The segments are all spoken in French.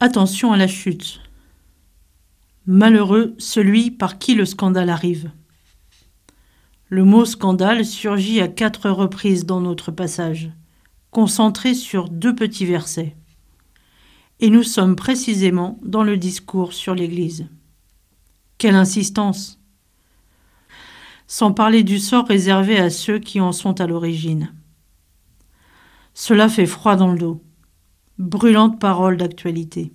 Attention à la chute. Malheureux celui par qui le scandale arrive. Le mot scandale surgit à quatre reprises dans notre passage, concentré sur deux petits versets. Et nous sommes précisément dans le discours sur l'Église. Quelle insistance Sans parler du sort réservé à ceux qui en sont à l'origine. Cela fait froid dans le dos. Brûlante parole d'actualité.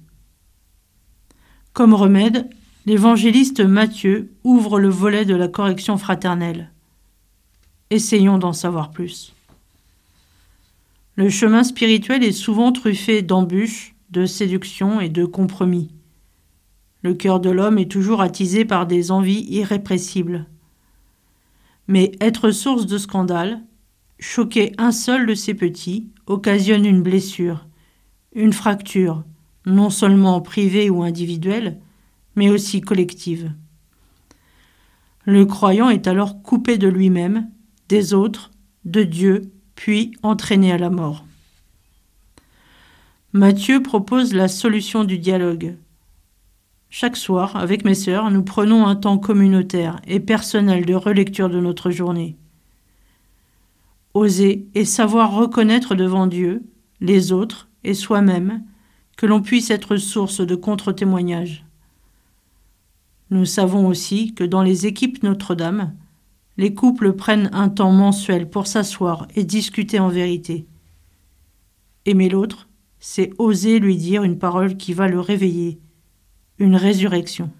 Comme remède, l'évangéliste Matthieu ouvre le volet de la correction fraternelle. Essayons d'en savoir plus. Le chemin spirituel est souvent truffé d'embûches, de séductions et de compromis. Le cœur de l'homme est toujours attisé par des envies irrépressibles. Mais être source de scandale, choquer un seul de ses petits, occasionne une blessure, une fracture, non seulement privée ou individuelle, mais aussi collective. Le croyant est alors coupé de lui-même des autres, de Dieu, puis entraîné à la mort. Matthieu propose la solution du dialogue. Chaque soir, avec mes sœurs, nous prenons un temps communautaire et personnel de relecture de notre journée. Oser et savoir reconnaître devant Dieu, les autres et soi-même que l'on puisse être source de contre-témoignages. Nous savons aussi que dans les équipes Notre-Dame, les couples prennent un temps mensuel pour s'asseoir et discuter en vérité. Aimer l'autre, c'est oser lui dire une parole qui va le réveiller, une résurrection.